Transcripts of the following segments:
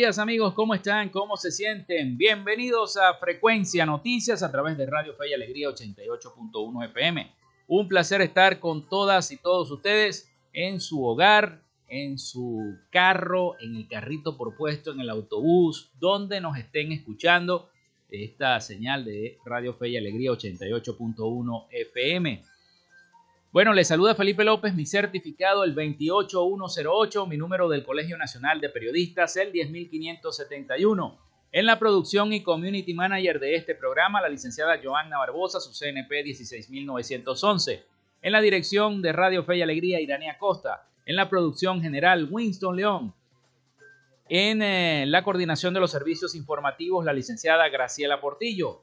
Días amigos, ¿cómo están? ¿Cómo se sienten? Bienvenidos a Frecuencia Noticias a través de Radio Fe y Alegría 88.1 FM. Un placer estar con todas y todos ustedes en su hogar, en su carro, en el carrito por puesto, en el autobús, donde nos estén escuchando esta señal de Radio Fe y Alegría 88.1 FM. Bueno, les saluda Felipe López, mi certificado el 28108, mi número del Colegio Nacional de Periodistas el 10571. En la producción y community manager de este programa, la licenciada Joanna Barbosa, su CNP 16911. En la dirección de Radio Fe y Alegría, Irania Costa. En la producción general, Winston León. En eh, la coordinación de los servicios informativos, la licenciada Graciela Portillo.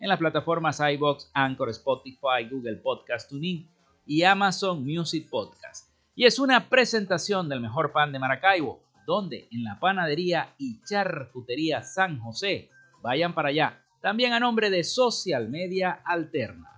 en las plataformas iBox, Anchor, Spotify, Google Podcast, TuneIn y Amazon Music Podcast. Y es una presentación del mejor pan de Maracaibo, donde en la panadería y charcutería San José, vayan para allá, también a nombre de Social Media Alterna.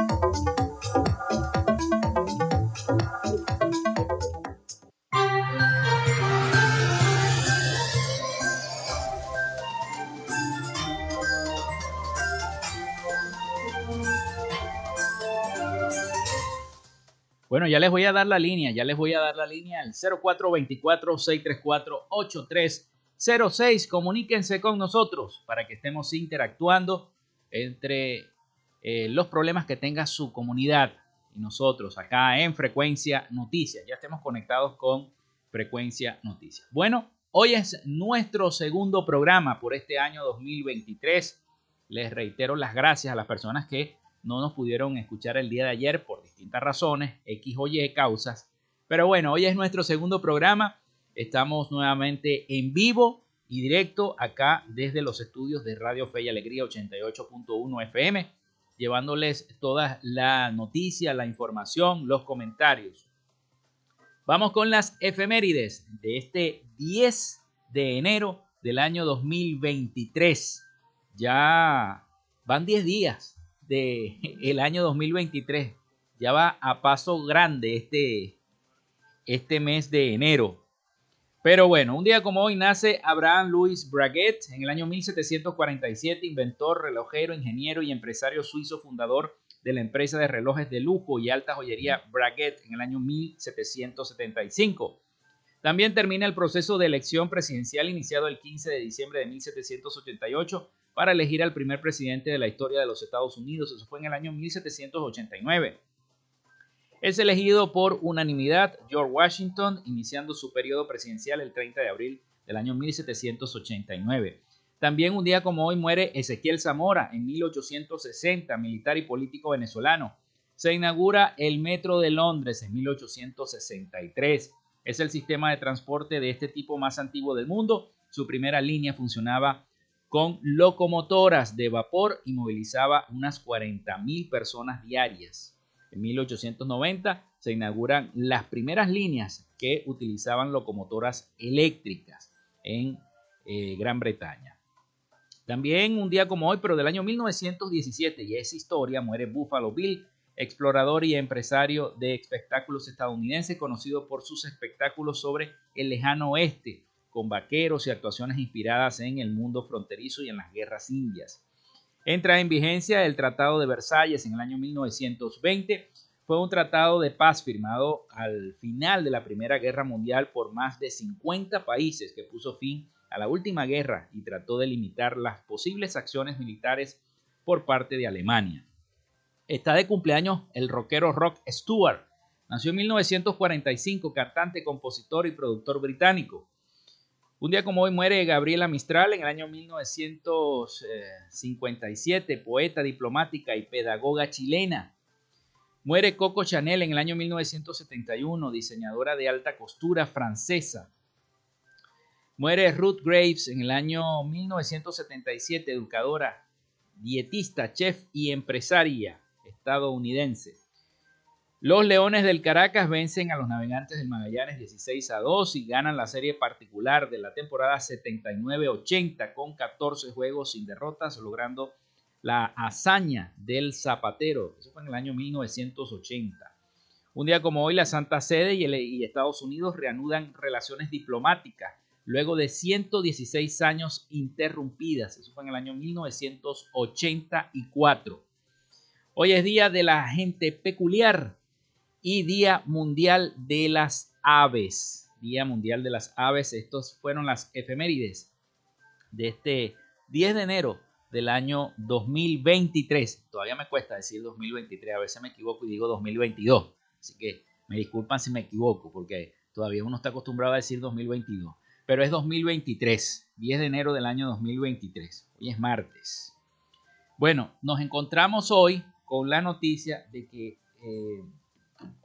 Ya les voy a dar la línea, ya les voy a dar la línea al 0424-634-8306. Comuníquense con nosotros para que estemos interactuando entre eh, los problemas que tenga su comunidad y nosotros acá en Frecuencia Noticias. Ya estemos conectados con Frecuencia Noticias. Bueno, hoy es nuestro segundo programa por este año 2023. Les reitero las gracias a las personas que no nos pudieron escuchar el día de ayer por distintas razones, X o Y causas. Pero bueno, hoy es nuestro segundo programa. Estamos nuevamente en vivo y directo acá desde los estudios de Radio Fe y Alegría 88.1 FM, llevándoles toda la noticia, la información, los comentarios. Vamos con las efemérides de este 10 de enero del año 2023. Ya van 10 días del el año 2023. Ya va a paso grande este, este mes de enero. Pero bueno, un día como hoy nace Abraham Louis Braguet en el año 1747, inventor, relojero, ingeniero y empresario suizo fundador de la empresa de relojes de lujo y alta joyería Braguet en el año 1775. También termina el proceso de elección presidencial iniciado el 15 de diciembre de 1788 para elegir al primer presidente de la historia de los Estados Unidos. Eso fue en el año 1789. Es elegido por unanimidad George Washington, iniciando su periodo presidencial el 30 de abril del año 1789. También un día como hoy muere Ezequiel Zamora en 1860, militar y político venezolano. Se inaugura el Metro de Londres en 1863. Es el sistema de transporte de este tipo más antiguo del mundo. Su primera línea funcionaba con locomotoras de vapor y movilizaba unas 40.000 personas diarias. En 1890 se inauguran las primeras líneas que utilizaban locomotoras eléctricas en eh, Gran Bretaña. También un día como hoy, pero del año 1917, y es historia, muere Buffalo Bill, explorador y empresario de espectáculos estadounidense, conocido por sus espectáculos sobre el lejano oeste, con vaqueros y actuaciones inspiradas en el mundo fronterizo y en las guerras indias. Entra en vigencia el Tratado de Versalles en el año 1920. Fue un tratado de paz firmado al final de la Primera Guerra Mundial por más de 50 países que puso fin a la última guerra y trató de limitar las posibles acciones militares por parte de Alemania. Está de cumpleaños el rockero Rock Stewart. Nació en 1945, cantante, compositor y productor británico. Un día como hoy muere Gabriela Mistral en el año 1957, poeta, diplomática y pedagoga chilena. Muere Coco Chanel en el año 1971, diseñadora de alta costura francesa. Muere Ruth Graves en el año 1977, educadora, dietista, chef y empresaria estadounidense. Los Leones del Caracas vencen a los Navegantes del Magallanes 16 a 2 y ganan la serie particular de la temporada 79-80 con 14 juegos sin derrotas, logrando la hazaña del Zapatero. Eso fue en el año 1980. Un día como hoy, la Santa Sede y, Estados Unidos reanudan relaciones diplomáticas luego de 116 años interrumpidas. Eso fue en el año 1984. Hoy es día de la gente peculiar y Día Mundial de las Aves. Día Mundial de las Aves. Estos fueron las efemérides de este 10 de enero del año 2023. Todavía me cuesta decir 2023, a veces me equivoco y digo 2022. Así que me disculpan si me equivoco, porque todavía uno está acostumbrado a decir 2022. Pero es 2023, 10 de enero del año 2023. Hoy es martes. Bueno, nos encontramos hoy con la noticia de que eh,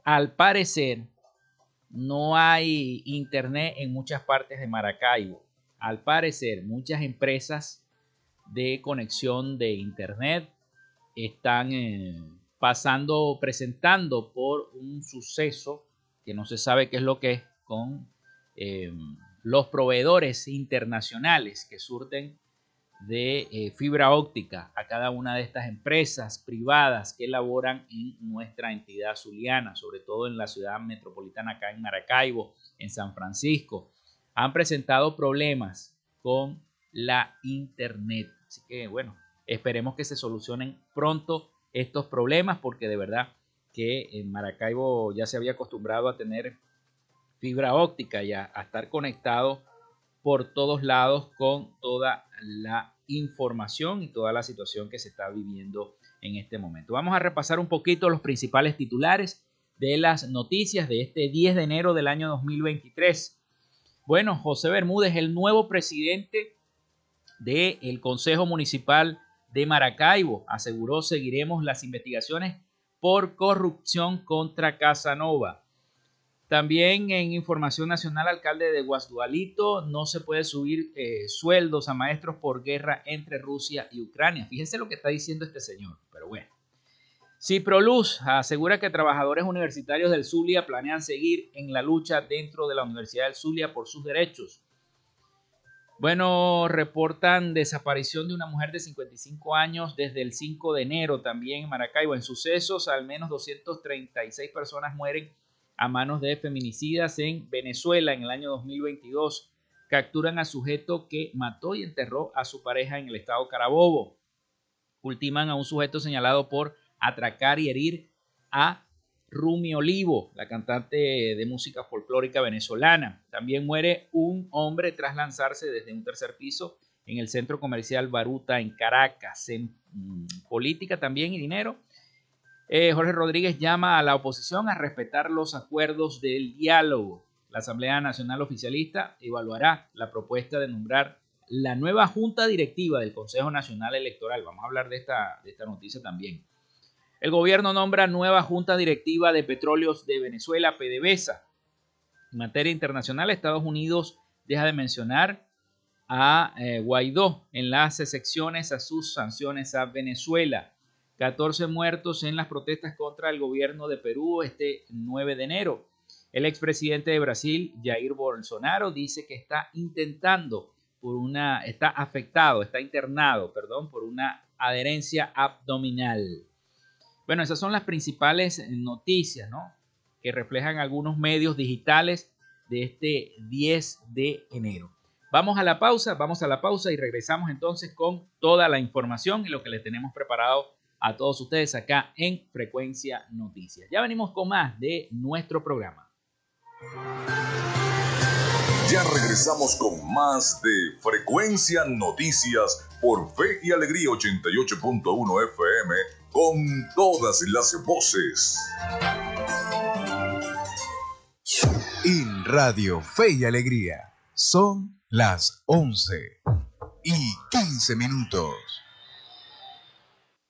al parecer, no hay internet en muchas partes de Maracaibo. Al parecer, muchas empresas de conexión de internet están eh, pasando, presentando por un suceso que no se sabe qué es lo que es con eh, los proveedores internacionales que surten de eh, fibra óptica a cada una de estas empresas privadas que elaboran en nuestra entidad zuliana, sobre todo en la ciudad metropolitana acá en Maracaibo, en San Francisco, han presentado problemas con la internet. Así que bueno, esperemos que se solucionen pronto estos problemas porque de verdad que en Maracaibo ya se había acostumbrado a tener fibra óptica y a estar conectado por todos lados con toda la información y toda la situación que se está viviendo en este momento. Vamos a repasar un poquito los principales titulares de las noticias de este 10 de enero del año 2023. Bueno, José Bermúdez, el nuevo presidente del Consejo Municipal de Maracaibo, aseguró seguiremos las investigaciones por corrupción contra Casanova. También en información nacional, alcalde de Guasdualito, no se puede subir eh, sueldos a maestros por guerra entre Rusia y Ucrania. Fíjense lo que está diciendo este señor, pero bueno. Ciproluz asegura que trabajadores universitarios del Zulia planean seguir en la lucha dentro de la Universidad del Zulia por sus derechos. Bueno, reportan desaparición de una mujer de 55 años desde el 5 de enero también en Maracaibo. En sucesos, al menos 236 personas mueren a manos de feminicidas en Venezuela en el año 2022. Capturan a sujeto que mató y enterró a su pareja en el estado Carabobo. Ultiman a un sujeto señalado por atracar y herir a Rumi Olivo, la cantante de música folclórica venezolana. También muere un hombre tras lanzarse desde un tercer piso en el centro comercial Baruta en Caracas. En mm, política también y dinero. Eh, Jorge Rodríguez llama a la oposición a respetar los acuerdos del diálogo. La Asamblea Nacional Oficialista evaluará la propuesta de nombrar la nueva junta directiva del Consejo Nacional Electoral. Vamos a hablar de esta, de esta noticia también. El gobierno nombra nueva junta directiva de petróleos de Venezuela, PDVSA. En materia internacional, Estados Unidos deja de mencionar a eh, Guaidó en las secciones a sus sanciones a Venezuela. 14 muertos en las protestas contra el gobierno de Perú este 9 de enero. El expresidente de Brasil, Jair Bolsonaro, dice que está intentando por una, está afectado, está internado, perdón, por una adherencia abdominal. Bueno, esas son las principales noticias, ¿no? Que reflejan algunos medios digitales de este 10 de enero. Vamos a la pausa, vamos a la pausa y regresamos entonces con toda la información y lo que les tenemos preparado a todos ustedes acá en Frecuencia Noticias. Ya venimos con más de nuestro programa. Ya regresamos con más de Frecuencia Noticias por Fe y Alegría 88.1 FM con todas las voces. En Radio Fe y Alegría son las 11 y 15 minutos.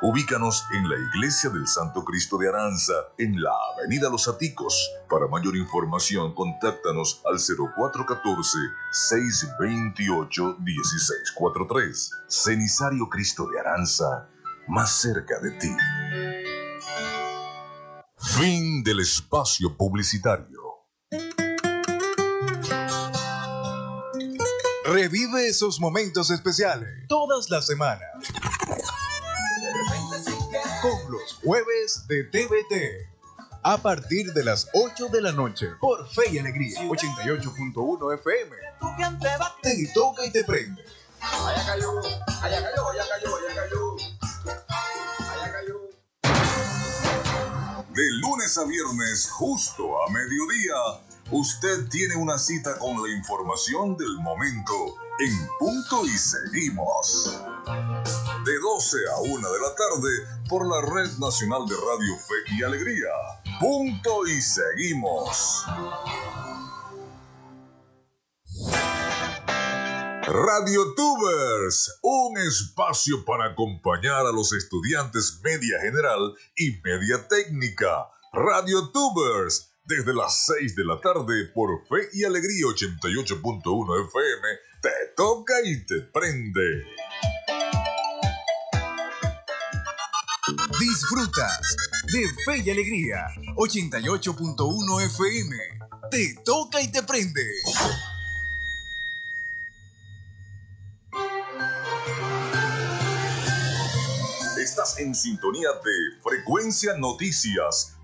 Ubícanos en la Iglesia del Santo Cristo de Aranza, en la Avenida Los Aticos. Para mayor información, contáctanos al 0414-628-1643. Cenisario Cristo de Aranza, más cerca de ti. Fin del espacio publicitario. Revive esos momentos especiales todas las semanas. Los jueves de TVT. A partir de las 8 de la noche por Fe y Alegría 88.1 FM. Te toca y te prende. Allá cayó, allá cayó, allá cayó, allá cayó. Allá cayó. De lunes a viernes, justo a mediodía Usted tiene una cita con la información del momento en punto y seguimos. De 12 a 1 de la tarde por la Red Nacional de Radio Fe y Alegría. Punto y seguimos. Radio Tubers, un espacio para acompañar a los estudiantes media general y media técnica. Radio Tubers desde las 6 de la tarde por Fe y Alegría 88.1 FM, te toca y te prende. Disfrutas de Fe y Alegría 88.1 FM. Te toca y te prende. Estás en sintonía de Frecuencia Noticias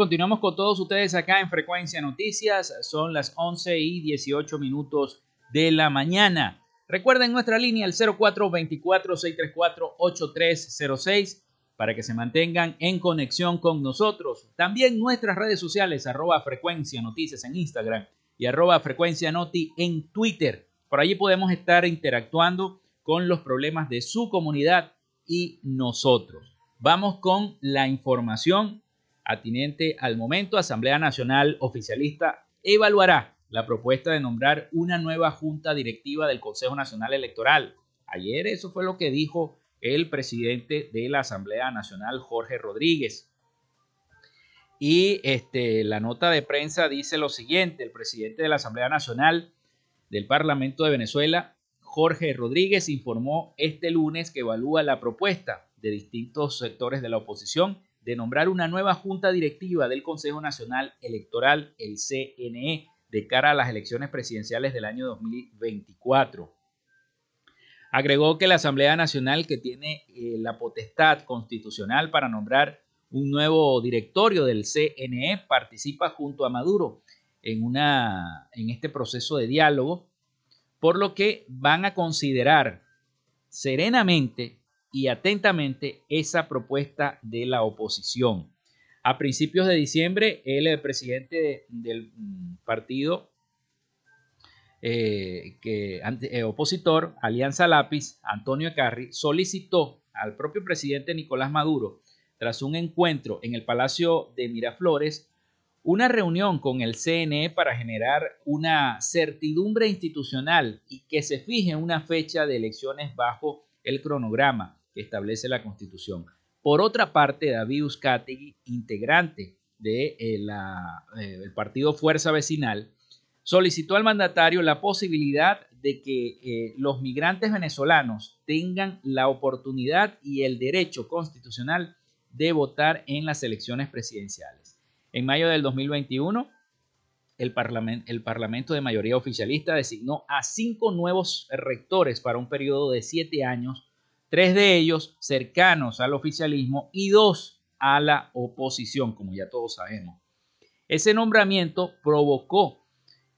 Continuamos con todos ustedes acá en Frecuencia Noticias. Son las 11 y 18 minutos de la mañana. Recuerden nuestra línea el 0424-634-8306 para que se mantengan en conexión con nosotros. También nuestras redes sociales, arroba Frecuencia Noticias en Instagram y arroba Frecuencia Noti en Twitter. Por allí podemos estar interactuando con los problemas de su comunidad y nosotros. Vamos con la información atinente al momento, Asamblea Nacional Oficialista evaluará la propuesta de nombrar una nueva junta directiva del Consejo Nacional Electoral. Ayer eso fue lo que dijo el presidente de la Asamblea Nacional, Jorge Rodríguez. Y este, la nota de prensa dice lo siguiente, el presidente de la Asamblea Nacional del Parlamento de Venezuela, Jorge Rodríguez, informó este lunes que evalúa la propuesta de distintos sectores de la oposición de nombrar una nueva junta directiva del Consejo Nacional Electoral, el CNE, de cara a las elecciones presidenciales del año 2024. Agregó que la Asamblea Nacional, que tiene eh, la potestad constitucional para nombrar un nuevo directorio del CNE, participa junto a Maduro en, una, en este proceso de diálogo, por lo que van a considerar serenamente y atentamente esa propuesta de la oposición. A principios de diciembre, el presidente del mm, partido eh, eh, opositor, Alianza Lápiz, Antonio Carri, solicitó al propio presidente Nicolás Maduro, tras un encuentro en el Palacio de Miraflores, una reunión con el CNE para generar una certidumbre institucional y que se fije una fecha de elecciones bajo el cronograma que establece la Constitución. Por otra parte, David Uzcategui, integrante del de, eh, eh, partido Fuerza Vecinal, solicitó al mandatario la posibilidad de que eh, los migrantes venezolanos tengan la oportunidad y el derecho constitucional de votar en las elecciones presidenciales. En mayo del 2021, el, el Parlamento de mayoría oficialista designó a cinco nuevos rectores para un periodo de siete años tres de ellos cercanos al oficialismo y dos a la oposición, como ya todos sabemos. Ese nombramiento provocó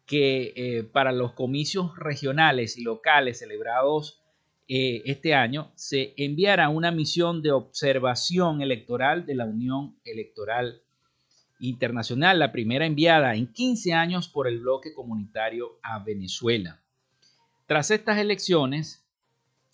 que eh, para los comicios regionales y locales celebrados eh, este año se enviara una misión de observación electoral de la Unión Electoral Internacional, la primera enviada en 15 años por el bloque comunitario a Venezuela. Tras estas elecciones,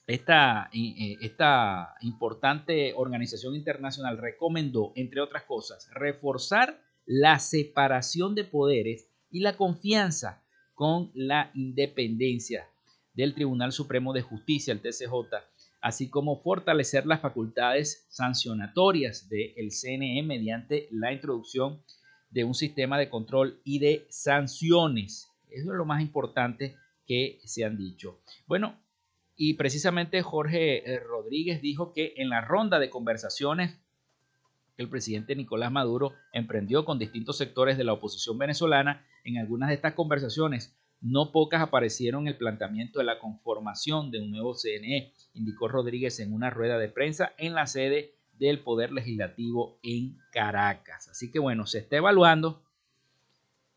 esta, eh, esta importante organización internacional recomendó, entre otras cosas, reforzar la separación de poderes y la confianza con la independencia del Tribunal Supremo de Justicia, el TCJ, así como fortalecer las facultades sancionatorias del CNE mediante la introducción de un sistema de control y de sanciones. Eso es lo más importante que se han dicho. Bueno, y precisamente Jorge eh, Rodríguez dijo que en la ronda de conversaciones que el presidente Nicolás Maduro emprendió con distintos sectores de la oposición venezolana, en algunas de estas conversaciones no pocas aparecieron el planteamiento de la conformación de un nuevo CNE, indicó Rodríguez en una rueda de prensa en la sede del Poder Legislativo en Caracas. Así que bueno, se está evaluando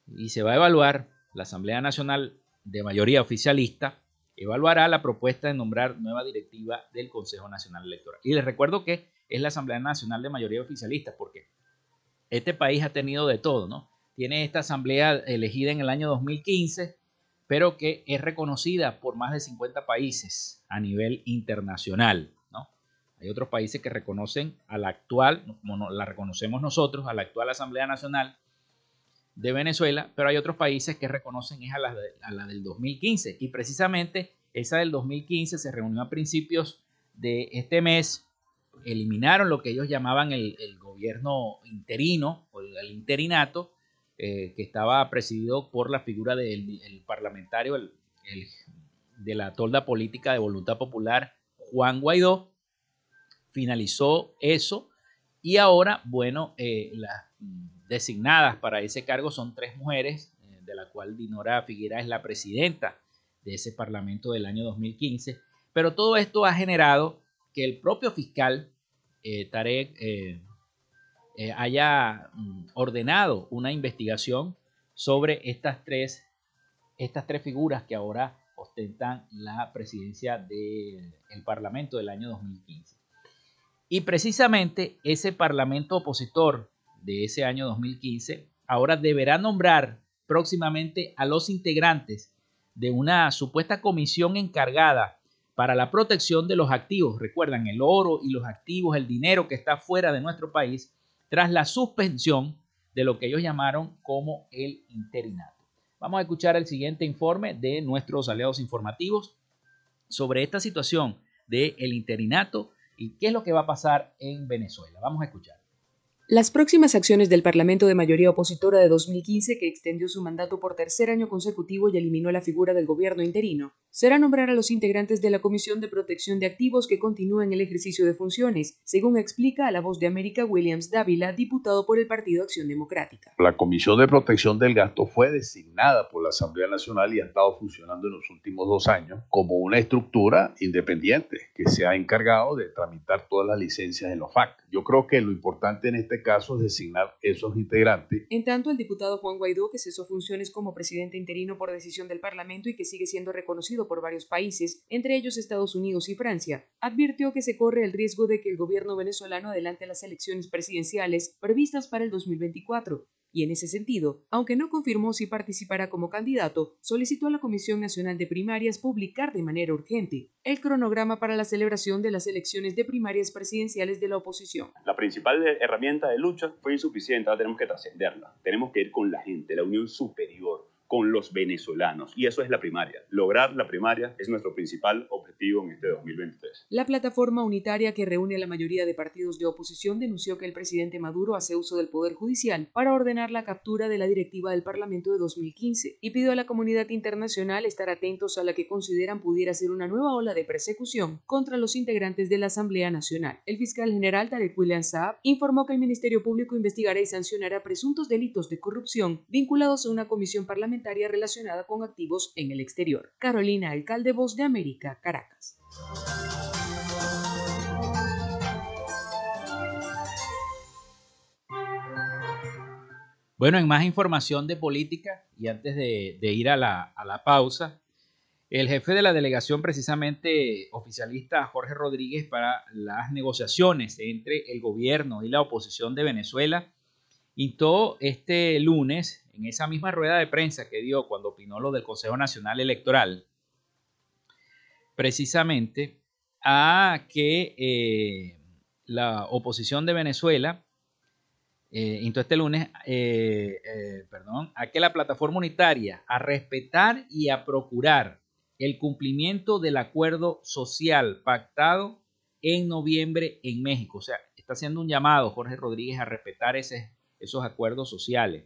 y se va a evaluar la Asamblea Nacional de mayoría oficialista evaluará la propuesta de nombrar nueva directiva del Consejo Nacional Electoral. Y les recuerdo que es la Asamblea Nacional de mayoría oficialista, porque este país ha tenido de todo, ¿no? Tiene esta asamblea elegida en el año 2015, pero que es reconocida por más de 50 países a nivel internacional, ¿no? Hay otros países que reconocen a la actual, la reconocemos nosotros, a la actual Asamblea Nacional, de Venezuela, pero hay otros países que reconocen es a la, del 2015 y precisamente esa del 2015 se reunió a principios de este mes, eliminaron lo que ellos llamaban el, gobierno interino o el, interinato, eh, que estaba presidido por la figura del parlamentario de la tolda política de voluntad popular, Juan Guaidó, finalizó eso. Y ahora, bueno, eh, la designadas para ese cargo son tres mujeres, eh, de la cual Dinora Figuera es la presidenta de ese Parlamento del año 2015. Pero todo esto ha generado que el propio fiscal eh, Tarek, eh, haya mm, ordenado una investigación sobre estas tres, estas tres figuras que ahora ostentan la presidencia del Parlamento del año 2015. Y precisamente ese Parlamento opositor de ese año 2015 ahora deberá nombrar próximamente a los integrantes de una supuesta comisión encargada para la protección de los activos. Recuerdan, el oro y los activos, el dinero que está fuera de nuestro país, tras la suspensión de lo que ellos llamaron como el interinato. Vamos a escuchar el siguiente informe de nuestros aliados informativos sobre esta situación del el interinato y qué es lo que va a pasar en Venezuela. Vamos a escuchar. Las próximas acciones del Parlamento de mayoría opositora de 2015, que extendió su mandato por tercer año consecutivo y eliminó la figura del gobierno interino, será nombrar a los integrantes de la Comisión de Protección de Activos que continúan el ejercicio de funciones, según explica a la voz de América Williams Dávila, diputado por el Partido Acción Democrática. La Comisión de Protección del Gasto fue designada por la Asamblea Nacional y ha estado funcionando en los últimos dos años como una estructura independiente que se ha encargado de tramitar todas las licencias en los FAC. Yo creo que lo importante en este caso es designar esos integrantes. En tanto, el diputado Juan Guaidó, que cesó funciones como presidente interino por decisión del Parlamento y que sigue siendo reconocido por varios países, entre ellos Estados Unidos y Francia, advirtió que se corre el riesgo de que el gobierno venezolano adelante las elecciones presidenciales previstas para el 2024 y en ese sentido, aunque no confirmó si participará como candidato, solicitó a la Comisión Nacional de Primarias publicar de manera urgente el cronograma para la celebración de las elecciones de primarias presidenciales de la oposición. La principal herramienta de lucha fue insuficiente, ahora tenemos que trascenderla, tenemos que ir con la gente, la unión superior con los venezolanos. Y eso es la primaria. Lograr la primaria es nuestro principal objetivo en este 2023. La plataforma unitaria que reúne a la mayoría de partidos de oposición denunció que el presidente Maduro hace uso del Poder Judicial para ordenar la captura de la directiva del Parlamento de 2015 y pidió a la comunidad internacional estar atentos a la que consideran pudiera ser una nueva ola de persecución contra los integrantes de la Asamblea Nacional. El fiscal general Tarek William Saab informó que el Ministerio Público investigará y sancionará presuntos delitos de corrupción vinculados a una comisión parlamentaria relacionada con activos en el exterior. Carolina Alcalde, Voz de América, Caracas. Bueno, en más información de política y antes de, ir a la, pausa, el jefe de la delegación precisamente oficialista Jorge Rodríguez para las negociaciones entre el gobierno y la oposición de Venezuela todo este lunes, en esa misma rueda de prensa que dio cuando opinó lo del Consejo Nacional Electoral, precisamente a que eh, la oposición de Venezuela, eh, este lunes, eh, eh, perdón, a que la plataforma unitaria a respetar y a procurar el cumplimiento del acuerdo social pactado en noviembre en México. O sea, está haciendo un llamado Jorge Rodríguez a respetar esos acuerdos sociales.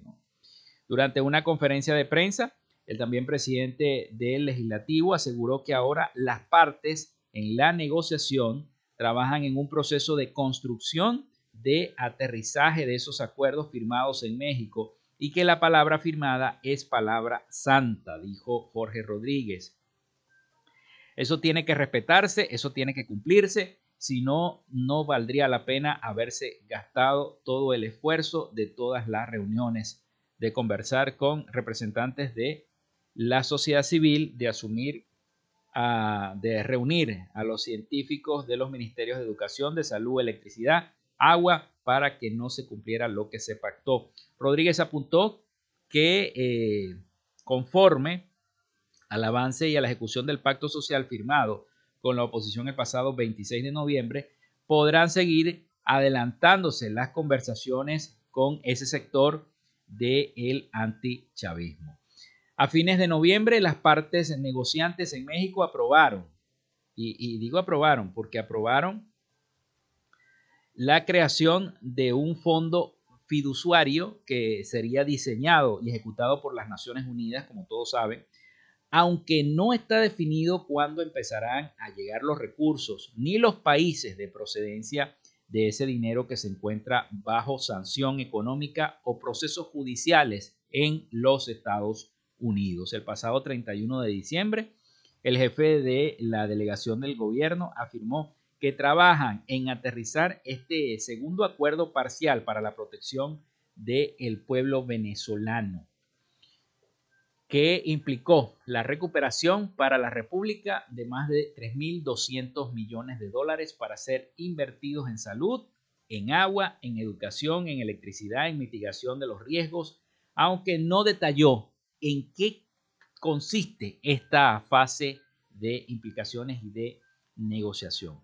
Durante una conferencia de prensa, el también presidente del legislativo aseguró que ahora las partes en la negociación trabajan en un proceso de construcción de aterrizaje de esos acuerdos firmados en México y que la palabra firmada es palabra santa, dijo Jorge Rodríguez. Eso tiene que respetarse, eso tiene que cumplirse si no, no valdría la pena haberse gastado todo el esfuerzo de todas las reuniones, de conversar con representantes de la sociedad civil, de asumir, de reunir a los científicos de los ministerios de Educación, de Salud, Electricidad, Agua, para que no se cumpliera lo que se pactó. Rodríguez apuntó que eh, conforme al avance y a la ejecución del pacto social firmado con la oposición el pasado 26 de noviembre, podrán seguir adelantándose las conversaciones con ese sector del antichavismo. A fines de noviembre, las partes negociantes en México aprobaron, y, y digo aprobaron porque aprobaron la creación de un fondo fiduciario que sería diseñado y ejecutado por las Naciones Unidas, como todos saben, aunque no está definido cuándo empezarán a llegar los recursos ni los países de procedencia de ese dinero que se encuentra bajo sanción económica o procesos judiciales en los Estados Unidos. El pasado 31 de diciembre, el jefe de la delegación del gobierno afirmó que trabajan en aterrizar este segundo acuerdo parcial para la protección del pueblo venezolano, que implicó la recuperación para la República de más de 3.200 millones de dólares para ser invertidos en salud, en agua, en educación, en electricidad, en mitigación de los riesgos, aunque no detalló en qué consiste esta fase de implicaciones y de negociación.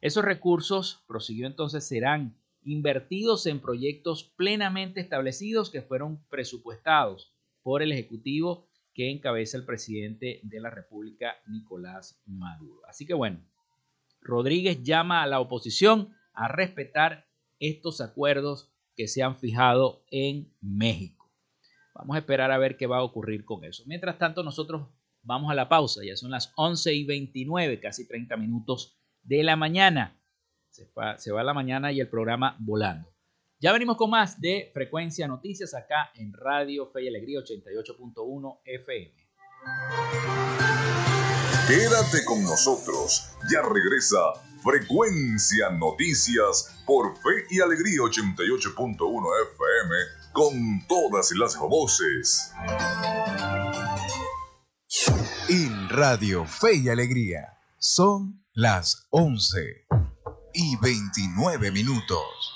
Esos recursos, prosiguió entonces, serán invertidos en proyectos plenamente establecidos que fueron presupuestados por el Ejecutivo que encabeza el presidente de la República, Nicolás Maduro. Así que bueno, Rodríguez llama a la oposición a respetar estos acuerdos que se han fijado en México. Vamos a esperar a ver qué va a ocurrir con eso. Mientras tanto, nosotros vamos a la pausa. Ya son las 11 y 29, casi 30 minutos de la mañana. Se va, se la mañana y el programa volando. Ya venimos con más de Frecuencia Noticias acá en Radio Fe y Alegría 88.1 FM. Quédate con nosotros. Ya regresa Frecuencia Noticias por Fe y Alegría 88.1 FM con todas las voces. En Radio Fe y Alegría son las 11 y 29 minutos.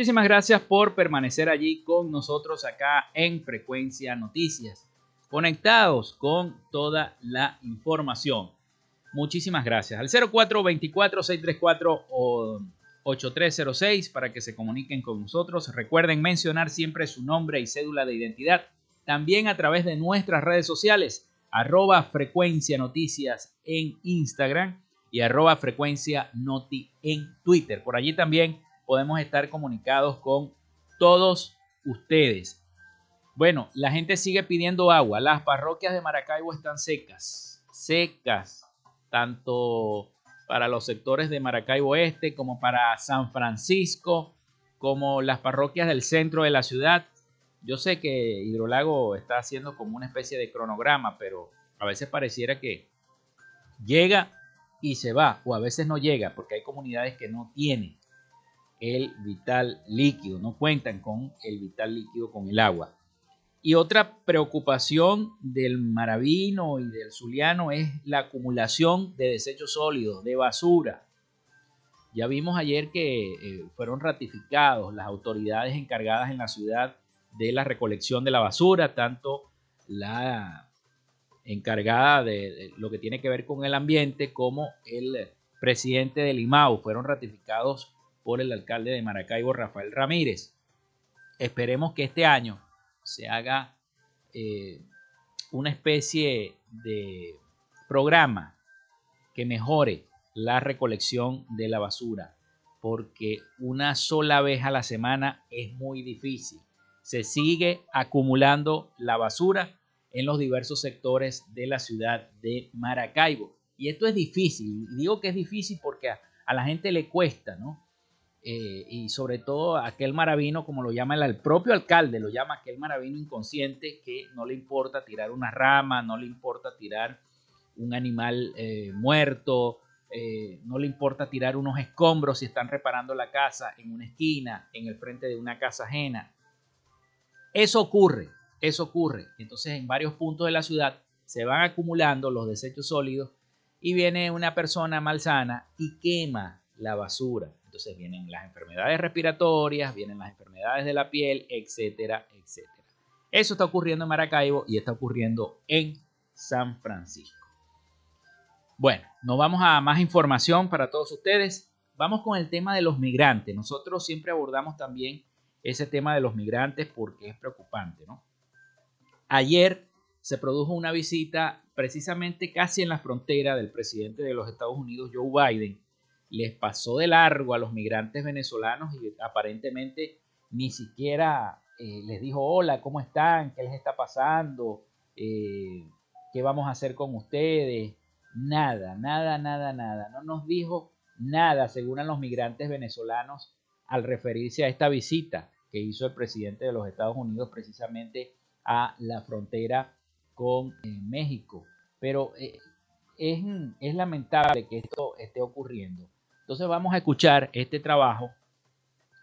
Muchísimas gracias por permanecer allí con nosotros acá en Frecuencia Noticias, conectados con toda la información. Muchísimas gracias. Al 0424-634-8306 para que se comuniquen con nosotros. Recuerden mencionar siempre su nombre y cédula de identidad. También a través de nuestras redes sociales, arroba frecuencia noticias en Instagram y arroba frecuencia noti en Twitter. Por allí también podemos estar comunicados con todos ustedes. Bueno, la gente sigue pidiendo agua. Las parroquias de Maracaibo están secas, secas, tanto para los sectores de Maracaibo Este como para San Francisco. como las parroquias del centro de la ciudad. Yo sé que Hidrolago está haciendo como una especie de cronograma, pero a veces pareciera que llega y se va, o a veces no llega, porque hay comunidades que no tienen el vital líquido, no cuentan con el vital líquido, con el agua. Y otra preocupación del maravino y del zuliano es la acumulación de desechos sólidos, de basura. Ya vimos ayer que eh, fueron ratificados las autoridades encargadas en la ciudad de la recolección de la basura, tanto la encargada de, lo que tiene que ver con el ambiente como el presidente del IMAU. Fueron ratificados el alcalde de Maracaibo, Rafael Ramírez. Esperemos que este año se haga eh, una especie de programa que mejore la recolección de la basura, porque una sola vez a la semana es muy difícil. Se sigue acumulando la basura en los diversos sectores de la ciudad de Maracaibo. Y esto es difícil. Digo que es difícil porque a, la gente le cuesta, ¿no? Eh, y sobre todo aquel maravino, como lo llama el, propio alcalde, lo llama aquel maravino inconsciente que no le importa tirar una rama, no le importa tirar un animal eh, muerto, eh, no le importa tirar unos escombros si están reparando la casa en una esquina, en el frente de una casa ajena. Eso ocurre, eso ocurre. Entonces en varios puntos de la ciudad se van acumulando los desechos sólidos y viene una persona malsana y quema la basura. Entonces vienen las enfermedades respiratorias, vienen las enfermedades de la piel, etcétera, etcétera. Eso está ocurriendo en Maracaibo y está ocurriendo en San Francisco. Bueno, nos vamos a más información para todos ustedes. Vamos con el tema de los migrantes. Nosotros siempre abordamos también ese tema de los migrantes porque es preocupante, ¿no? Ayer se produjo una visita precisamente casi en la frontera del presidente de los Estados Unidos, Joe Biden. Les pasó de largo a los migrantes venezolanos y aparentemente ni siquiera eh, les dijo hola, ¿cómo están? ¿Qué les está pasando? Eh, ¿Qué vamos a hacer con ustedes? Nada, nada, nada, nada. No nos dijo nada, según los migrantes venezolanos, al referirse a esta visita que hizo el presidente de los Estados Unidos precisamente a la frontera con eh, México. Pero es, es lamentable que esto esté ocurriendo. Entonces vamos a escuchar este trabajo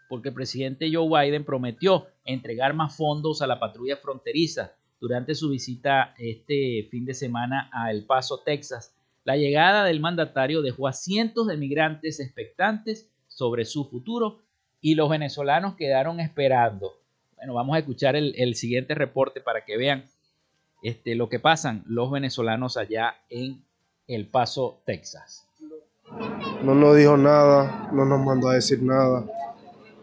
porque el presidente Joe Biden prometió entregar más fondos a la patrulla fronteriza durante su visita este fin de semana a El Paso, Texas. La llegada del mandatario dejó a cientos de migrantes expectantes sobre su futuro y los venezolanos quedaron esperando bueno, vamos a escuchar el, siguiente reporte para que vean este, lo que pasan los venezolanos allá en El Paso, Texas. No nos dijo nada, no nos mandó a decir nada.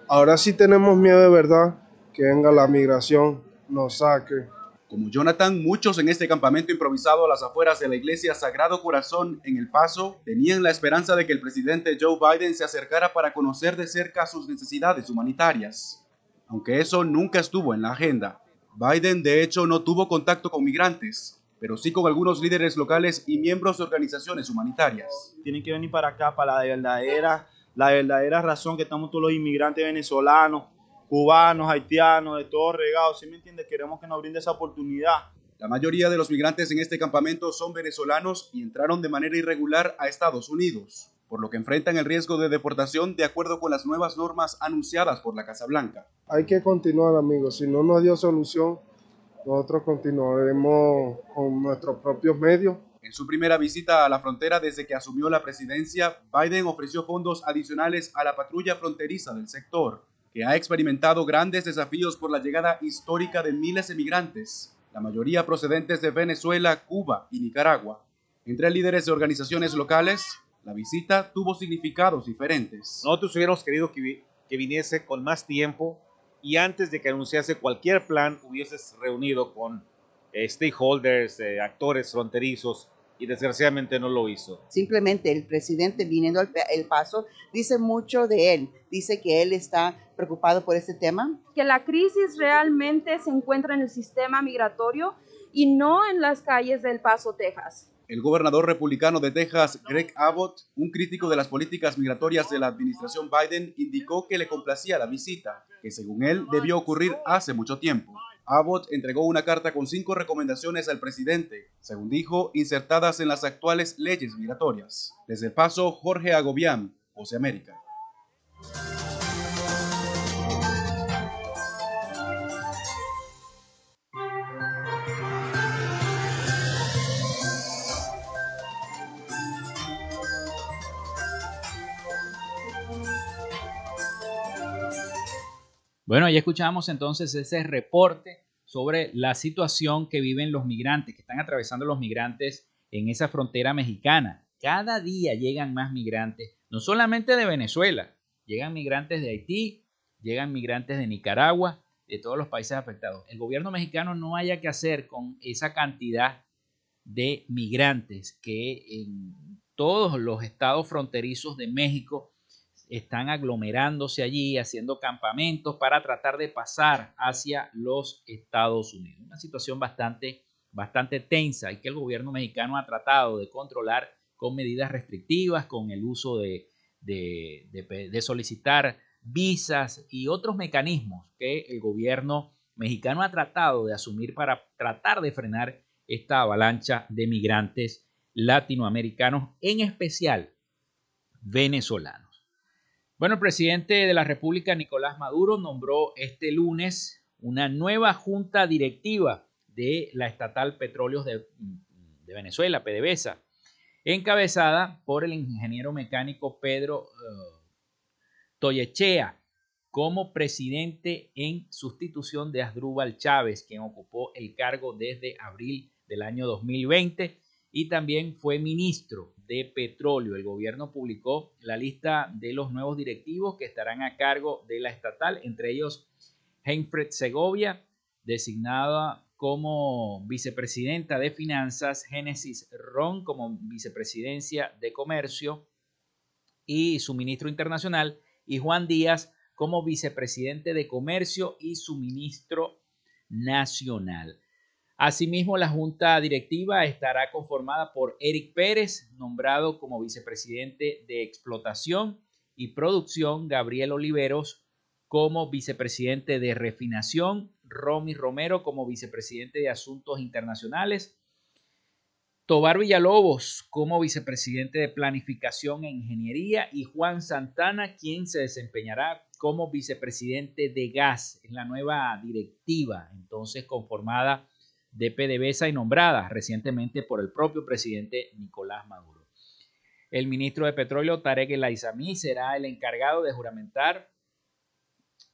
Ahora sí tenemos miedo de verdad que venga la migración, nos saque. Como Jonathan, muchos en este campamento improvisado a las afueras de la iglesia Sagrado Corazón en El Paso tenían la esperanza de que el presidente Joe Biden se acercara para conocer de cerca sus necesidades humanitarias aunque eso nunca estuvo en la agenda. Biden de hecho no tuvo contacto con migrantes, pero sí con algunos líderes locales y miembros de organizaciones humanitarias. Tienen que venir para acá para la verdadera, la verdadera razón que estamos todos los inmigrantes venezolanos, cubanos, haitianos, de todos regados, ¿sí me entiendes? Queremos que nos brinde esa oportunidad. La mayoría de los migrantes en este campamento son venezolanos y entraron de manera irregular a Estados Unidos por lo que enfrentan el riesgo de deportación de acuerdo con las nuevas normas anunciadas por la Casa Blanca. Hay que continuar, amigos. Si no nos dio solución, nosotros continuaremos con nuestros propios medios. En su primera visita a la frontera desde que asumió la presidencia, Biden ofreció fondos adicionales a la patrulla fronteriza del sector, que ha experimentado grandes desafíos por la llegada histórica de miles de migrantes, la mayoría procedentes de Venezuela, Cuba y Nicaragua. Entre líderes de organizaciones locales, la visita tuvo significados diferentes. Nosotros hubiéramos querido que, que viniese con más tiempo y antes de que anunciase cualquier plan hubieses reunido con eh, stakeholders, eh, actores fronterizos y desgraciadamente no lo hizo. Simplemente el presidente viniendo al el paso dice mucho de él, dice que él está preocupado por este tema. Que la crisis realmente se encuentra en el sistema migratorio y no en las calles del Paso, Texas. El gobernador republicano de Texas, Greg Abbott, un crítico de las políticas migratorias de la administración Biden, indicó que le complacía la visita, que según él debió ocurrir hace mucho tiempo. Abbott entregó una carta con cinco recomendaciones al presidente, según dijo, insertadas en las actuales leyes migratorias. Desde el paso, Jorge Agobián, José América. Bueno, ya escuchamos entonces ese reporte sobre la situación que viven los migrantes, que están atravesando los migrantes en esa frontera mexicana. Cada día llegan más migrantes, no solamente de Venezuela, llegan migrantes de Haití, llegan migrantes de Nicaragua, de todos los países afectados. El gobierno mexicano no haya que hacer con esa cantidad de migrantes que en todos los estados fronterizos de México están aglomerándose allí, haciendo campamentos para tratar de pasar hacia los Estados Unidos. Una situación bastante, bastante tensa y que el gobierno mexicano ha tratado de controlar con medidas restrictivas, con el uso de, de, solicitar visas y otros mecanismos que el gobierno mexicano ha tratado de asumir para tratar de frenar esta avalancha de migrantes latinoamericanos, en especial venezolanos. Bueno, el presidente de la República, Nicolás Maduro, nombró este lunes una nueva junta directiva de la estatal Petróleos de, Venezuela, PDVSA, encabezada por el ingeniero mecánico Pedro uh, Toyechea como presidente en sustitución de Asdrúbal Chávez, quien ocupó el cargo desde abril del año 2020 y también fue ministro de Petróleo. El gobierno publicó la lista de los nuevos directivos que estarán a cargo de la estatal, entre ellos Heinfred Segovia, designada como vicepresidenta de Finanzas, Génesis Ron como vicepresidencia de Comercio y su ministro internacional, y Juan Díaz como vicepresidente de Comercio y su ministro nacional. Asimismo, la junta directiva estará conformada por Eric Pérez, nombrado como vicepresidente de explotación y producción, Gabriel Oliveros como vicepresidente de refinación, Romy Romero como vicepresidente de asuntos internacionales, Tobar Villalobos como vicepresidente de planificación e ingeniería y Juan Santana, quien se desempeñará como vicepresidente de gas en la nueva directiva, entonces conformada de PDVSA y nombrada recientemente por el propio presidente Nicolás Maduro. El ministro de Petróleo, Tarek El Aizami, será el encargado de juramentar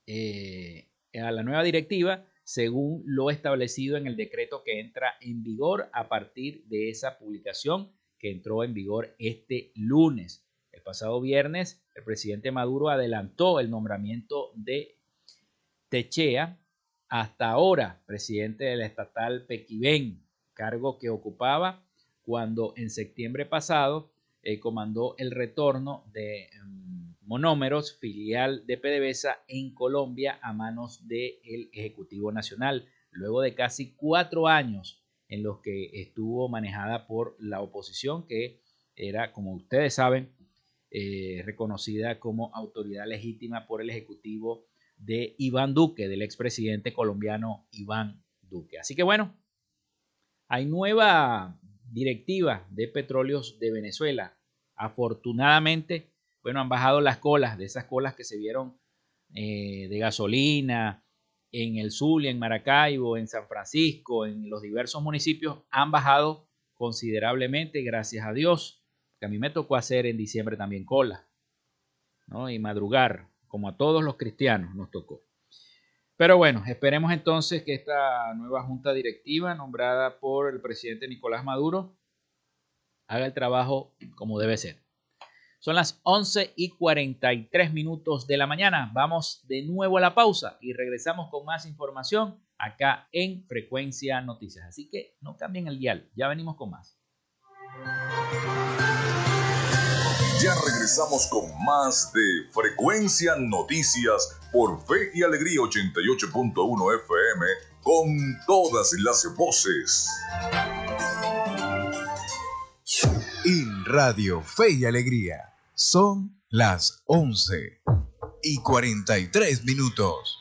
eh, a la nueva directiva según lo establecido en el decreto que entra en vigor a partir de esa publicación que entró en vigor este lunes. El pasado viernes, el presidente Maduro adelantó el nombramiento de Techea hasta ahora presidente del estatal Pequibén, cargo que ocupaba cuando en septiembre pasado eh, comandó el retorno de mm, Monómeros, filial de PDVSA en Colombia a manos del Ejecutivo Nacional, luego de casi cuatro años en los que estuvo manejada por la oposición, que era, como ustedes saben, eh, reconocida como autoridad legítima por el Ejecutivo de Iván Duque, del expresidente colombiano Iván Duque. Así que bueno, hay nueva directiva de petróleos de Venezuela. Afortunadamente, bueno, han bajado las colas, de esas colas que se vieron eh, de gasolina en el Zulia, en Maracaibo, en San Francisco, en los diversos municipios, han bajado considerablemente, gracias a Dios, que a mí me tocó hacer en diciembre también cola, ¿no? Y madrugar, como a todos los cristianos nos tocó. Pero bueno, esperemos entonces que esta nueva junta directiva nombrada por el presidente Nicolás Maduro haga el trabajo como debe ser. Son las 11 y 43 minutos de la mañana. Vamos de nuevo a la pausa y regresamos con más información acá en Frecuencia Noticias. Así que no cambien el dial, ya venimos con más. Ya regresamos con más de Frecuencia Noticias por Fe y Alegría 88.1 FM con todas las voces. Radio Fe y Alegría. Son las 11 y 43 minutos.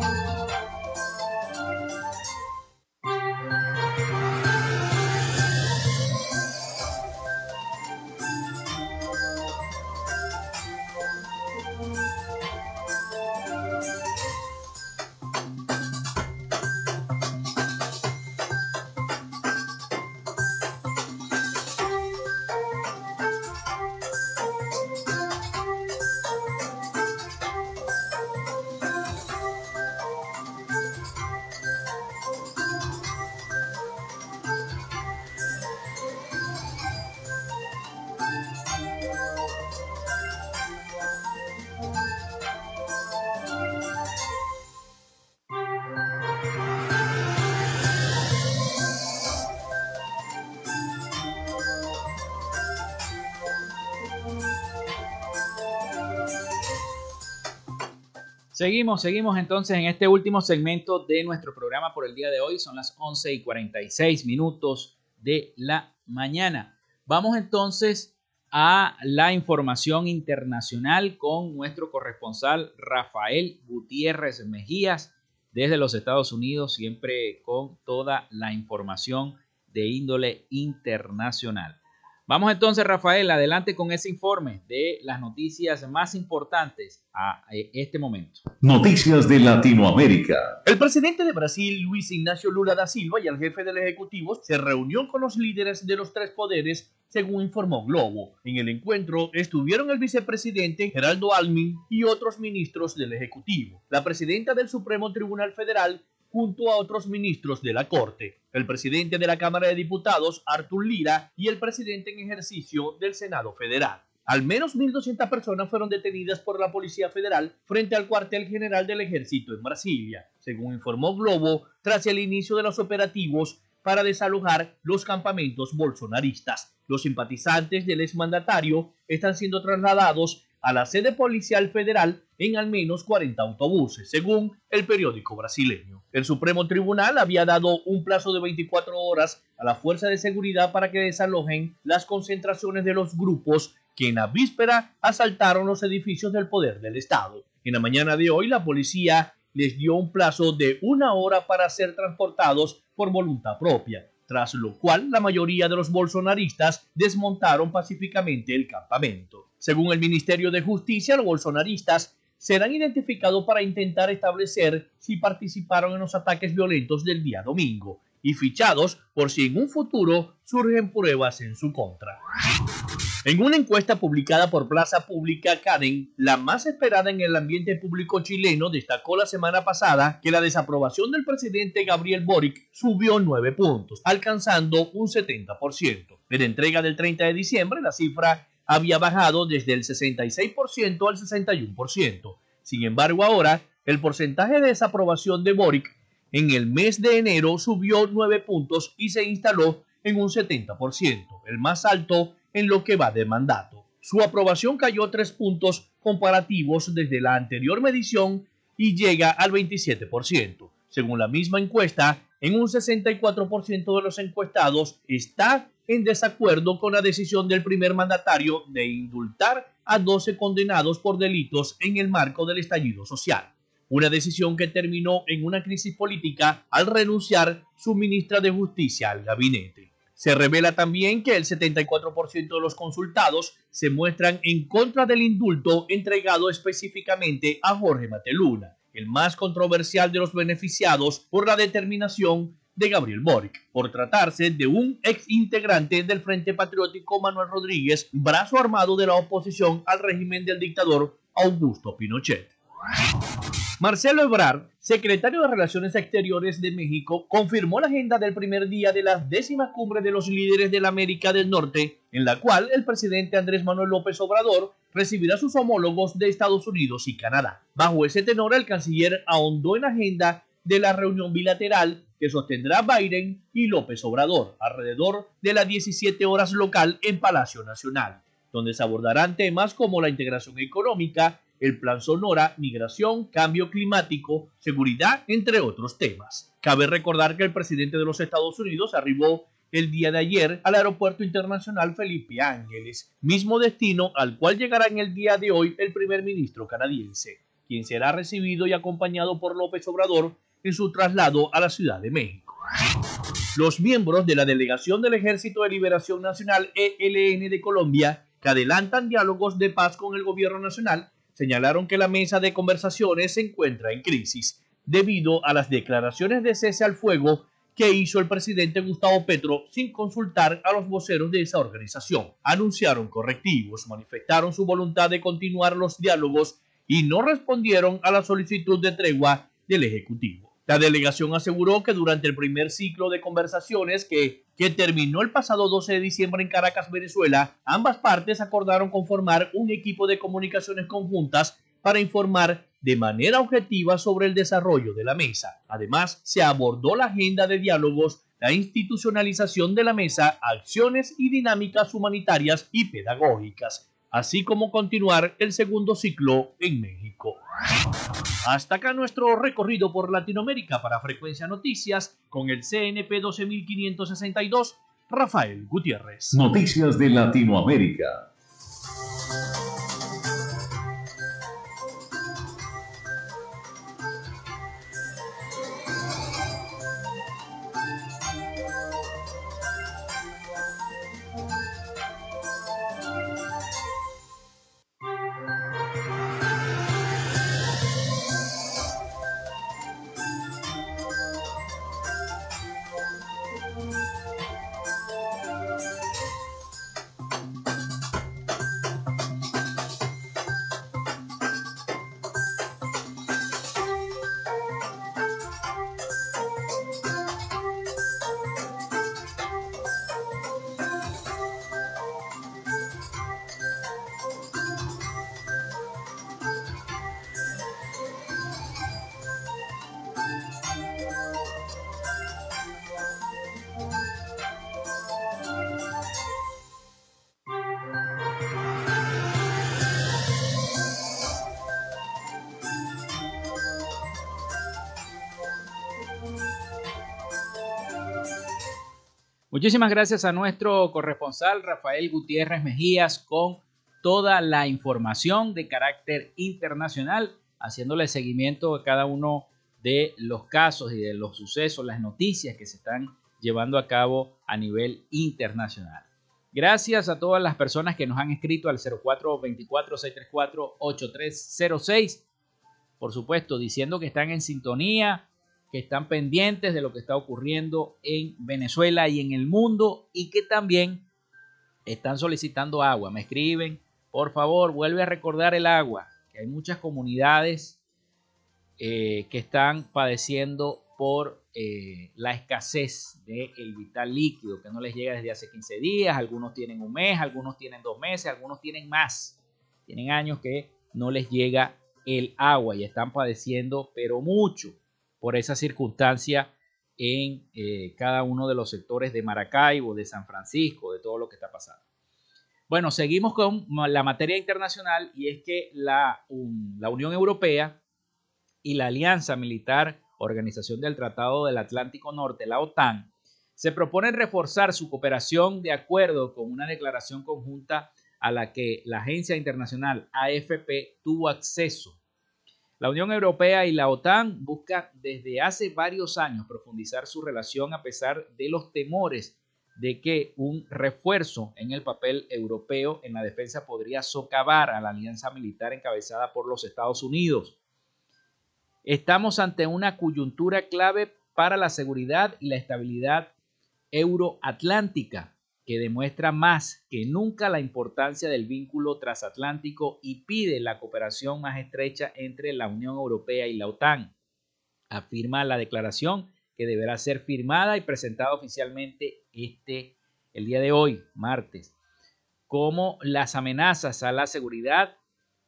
Seguimos, seguimos entonces en este último segmento de nuestro programa por el día de hoy. Son las 11 y 46 minutos de la mañana. Vamos entonces a la información internacional con nuestro corresponsal Rafael Gutiérrez Mejías desde los Estados Unidos, siempre con toda la información de índole internacional. Vamos entonces, Rafael, adelante con ese informe de las noticias más importantes a este momento. Noticias de Latinoamérica. El presidente de Brasil, Luis Ignacio Lula da Silva, y el jefe del Ejecutivo se reunió con los líderes de los tres poderes, según informó Globo. En el encuentro estuvieron el vicepresidente Geraldo Almin y otros ministros del Ejecutivo. La presidenta del Supremo Tribunal Federal, junto a otros ministros de la Corte, el presidente de la Cámara de Diputados, Artur Lira, y el presidente en ejercicio del Senado Federal. Al menos 1.200 personas fueron detenidas por la Policía Federal frente al cuartel general del ejército en Brasilia, según informó Globo, tras el inicio de los operativos para desalojar los campamentos bolsonaristas. Los simpatizantes del exmandatario están siendo trasladados a la sede policial federal en al menos 40 autobuses, según el periódico brasileño. El Supremo Tribunal había dado un plazo de 24 horas a la Fuerza de Seguridad para que desalojen las concentraciones de los grupos que en la víspera asaltaron los edificios del poder del Estado. En la mañana de hoy, la policía les dio un plazo de una hora para ser transportados por voluntad propia, tras lo cual la mayoría de los bolsonaristas desmontaron pacíficamente el campamento. Según el Ministerio de Justicia, los bolsonaristas serán identificados para intentar establecer si participaron en los ataques violentos del día domingo y fichados por si en un futuro surgen pruebas en su contra. En una encuesta publicada por Plaza Pública, Karen, la más esperada en el ambiente público chileno, destacó la semana pasada que la desaprobación del presidente Gabriel Boric subió 9 puntos, alcanzando un 70%. En entrega del 30 de diciembre, la cifra había bajado desde el 66% al 61%. Sin embargo, ahora el porcentaje de desaprobación de Boric en el mes de enero subió 9 puntos y se instaló en un 70%, el más alto en lo que va de mandato. Su aprobación cayó tres puntos comparativos desde la anterior medición y llega al 27%. Según la misma encuesta, en un 64% de los encuestados está en desacuerdo con la decisión del primer mandatario de indultar a 12 condenados por delitos en el marco del estallido social. Una decisión que terminó en una crisis política al renunciar su ministra de Justicia al gabinete. Se revela también que el 74% de los consultados se muestran en contra del indulto entregado específicamente a Jorge Mateluna, el más controversial de los beneficiados por la determinación de Gabriel Boric, por tratarse de un ex integrante del Frente Patriótico Manuel Rodríguez, brazo armado de la oposición al régimen del dictador Augusto Pinochet. Marcelo Ebrard, secretario de Relaciones Exteriores de México, confirmó la agenda del primer día de la décima cumbre de los líderes de la América del Norte, en la cual el presidente Andrés Manuel López Obrador recibirá a sus homólogos de Estados Unidos y Canadá. Bajo ese tenor, el canciller ahondó en la agenda de la reunión bilateral que sostendrá Biden y López Obrador alrededor de las 17 horas local en Palacio Nacional, donde se abordarán temas como la integración económica, el Plan Sonora, migración, cambio climático, seguridad, entre otros temas. Cabe recordar que el presidente de los Estados Unidos arribó el día de ayer al Aeropuerto Internacional Felipe Ángeles, mismo destino al cual llegará en el día de hoy el primer ministro canadiense, quien será recibido y acompañado por López Obrador en su traslado a la Ciudad de México. Los miembros de la delegación del Ejército de Liberación Nacional ELN de Colombia, que adelantan diálogos de paz con el gobierno nacional, señalaron que la mesa de conversaciones se encuentra en crisis debido a las declaraciones de cese al fuego que hizo el presidente Gustavo Petro sin consultar a los voceros de esa organización. Anunciaron correctivos, manifestaron su voluntad de continuar los diálogos y no respondieron a la solicitud de tregua del Ejecutivo. La delegación aseguró que durante el primer ciclo de conversaciones que, que terminó el pasado 12 de diciembre en Caracas, Venezuela, ambas partes acordaron conformar un equipo de comunicaciones conjuntas para informar de manera objetiva sobre el desarrollo de la mesa. Además, se abordó la agenda de diálogos, la institucionalización de la mesa, acciones y dinámicas humanitarias y pedagógicas, así como continuar el segundo ciclo en México. Hasta acá nuestro recorrido por Latinoamérica para Frecuencia Noticias con el CNP 12562, Rafael Gutiérrez. Noticias de Latinoamérica. Muchísimas gracias a nuestro corresponsal Rafael Gutiérrez Mejías con toda la información de carácter internacional haciéndole seguimiento a cada uno de los casos y de los sucesos, las noticias que se están llevando a cabo a nivel internacional. Gracias a todas las personas que nos han escrito al 0424-634-8306. Por supuesto, diciendo que están en sintonía, que están pendientes de lo que está ocurriendo en Venezuela y en el mundo y que también están solicitando agua. Me escriben, por favor, vuelve a recordar el agua, hay muchas comunidades eh, que están padeciendo por eh, la escasez del vital líquido, que no les llega desde hace 15 días, algunos tienen un mes, algunos tienen dos meses, algunos tienen más, tienen años que no les llega el agua y están padeciendo, pero mucho por esa circunstancia en eh, cada uno de los sectores de Maracaibo, de San Francisco, de todo lo que está pasando. Bueno, seguimos con la materia internacional y es que la, la Unión Europea y la Alianza Militar Organización del Tratado del Atlántico Norte, la OTAN, se proponen reforzar su cooperación de acuerdo con una declaración conjunta a la que la agencia internacional AFP tuvo acceso la Unión Europea y la OTAN buscan desde hace varios años profundizar su relación a pesar de los temores de que un refuerzo en el papel europeo en la defensa podría socavar a la alianza militar encabezada por los Estados Unidos. Estamos ante una coyuntura clave para la seguridad y la estabilidad euroatlántica que demuestra más que nunca la importancia del vínculo transatlántico y pide la cooperación más estrecha entre la Unión Europea y la OTAN. Afirma la declaración que deberá ser firmada y presentada oficialmente este el día de hoy, martes, como las amenazas a la seguridad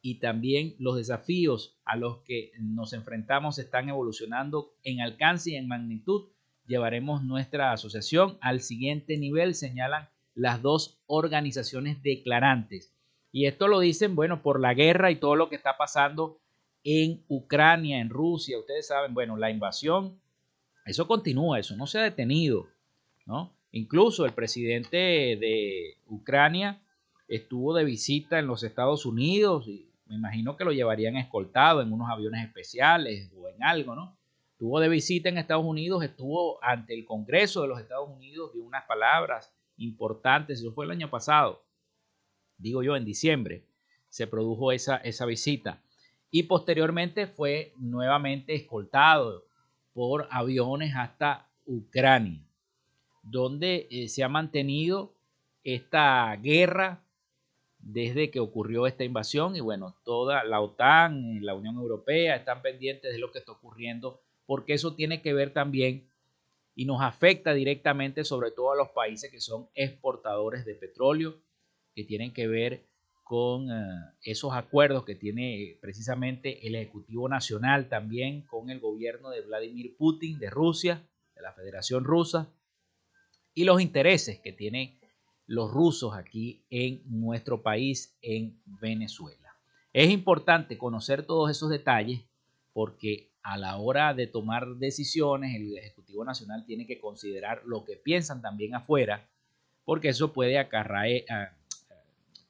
y también los desafíos a los que nos enfrentamos están evolucionando en alcance y en magnitud llevaremos nuestra asociación al siguiente nivel, señalan las dos organizaciones declarantes. Y esto lo dicen, bueno, por la guerra y todo lo que está pasando en Ucrania, en Rusia. Ustedes saben, bueno, la invasión, eso continúa, eso no se ha detenido, ¿no? Incluso el presidente de Ucrania estuvo de visita en los Estados Unidos y me imagino que lo llevarían escoltado en unos aviones especiales o en algo, ¿no? Estuvo de visita en Estados Unidos, estuvo ante el Congreso de los Estados Unidos, dio unas palabras importantes, eso fue el año pasado, digo yo, en diciembre, se produjo esa, esa visita. Y posteriormente fue nuevamente escoltado por aviones hasta Ucrania, donde eh, se ha mantenido esta guerra desde que ocurrió esta invasión y bueno, toda la OTAN la Unión Europea están pendientes de lo que está ocurriendo porque eso tiene que ver también y nos afecta directamente sobre todo a los países que son exportadores de petróleo, que tienen que ver con eh, esos acuerdos que tiene precisamente el Ejecutivo Nacional también con el gobierno de Vladimir Putin de Rusia, de la Federación Rusa, y los intereses que tienen los rusos aquí en nuestro país, en Venezuela. Es importante conocer todos esos detalles porque a la hora de tomar decisiones, el Ejecutivo Nacional tiene que considerar lo que piensan también afuera, porque eso puede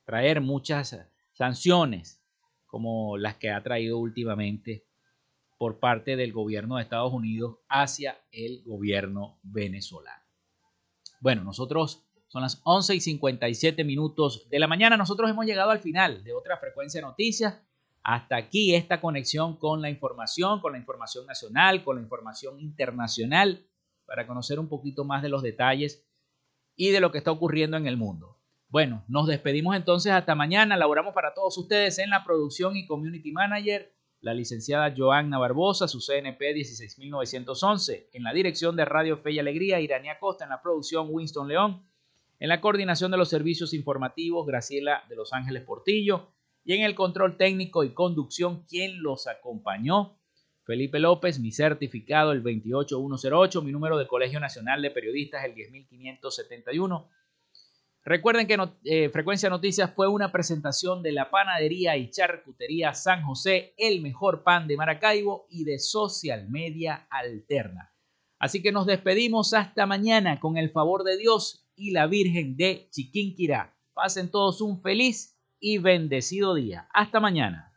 traer muchas sanciones, como las que ha traído últimamente por parte del gobierno de Estados Unidos hacia el gobierno venezolano. Bueno, nosotros son las 11 y 57 minutos de la mañana. Nosotros hemos llegado al final de otra frecuencia de noticias. Hasta aquí esta conexión con la información, con la información nacional, con la información internacional, para conocer un poquito más de los detalles y de lo que está ocurriendo en el mundo. Bueno, nos despedimos entonces hasta mañana. Laboramos para todos ustedes en la producción y community manager, la licenciada Joanna Barbosa, su CNP 16911, en la dirección de Radio Fe y Alegría, Irania Costa, en la producción Winston León, en la coordinación de los servicios informativos, Graciela de Los Ángeles Portillo, y en el control técnico y conducción, quien los acompañó, Felipe López, mi certificado el 28108, mi número de Colegio Nacional de Periodistas el 10571. Recuerden que eh, Frecuencia Noticias fue una presentación de la panadería y charcutería San José, el mejor pan de Maracaibo y de Social Media Alterna. Así que nos despedimos hasta mañana con el favor de Dios y la Virgen de Chiquinquirá. Pasen todos un feliz y bendecido día. Hasta mañana.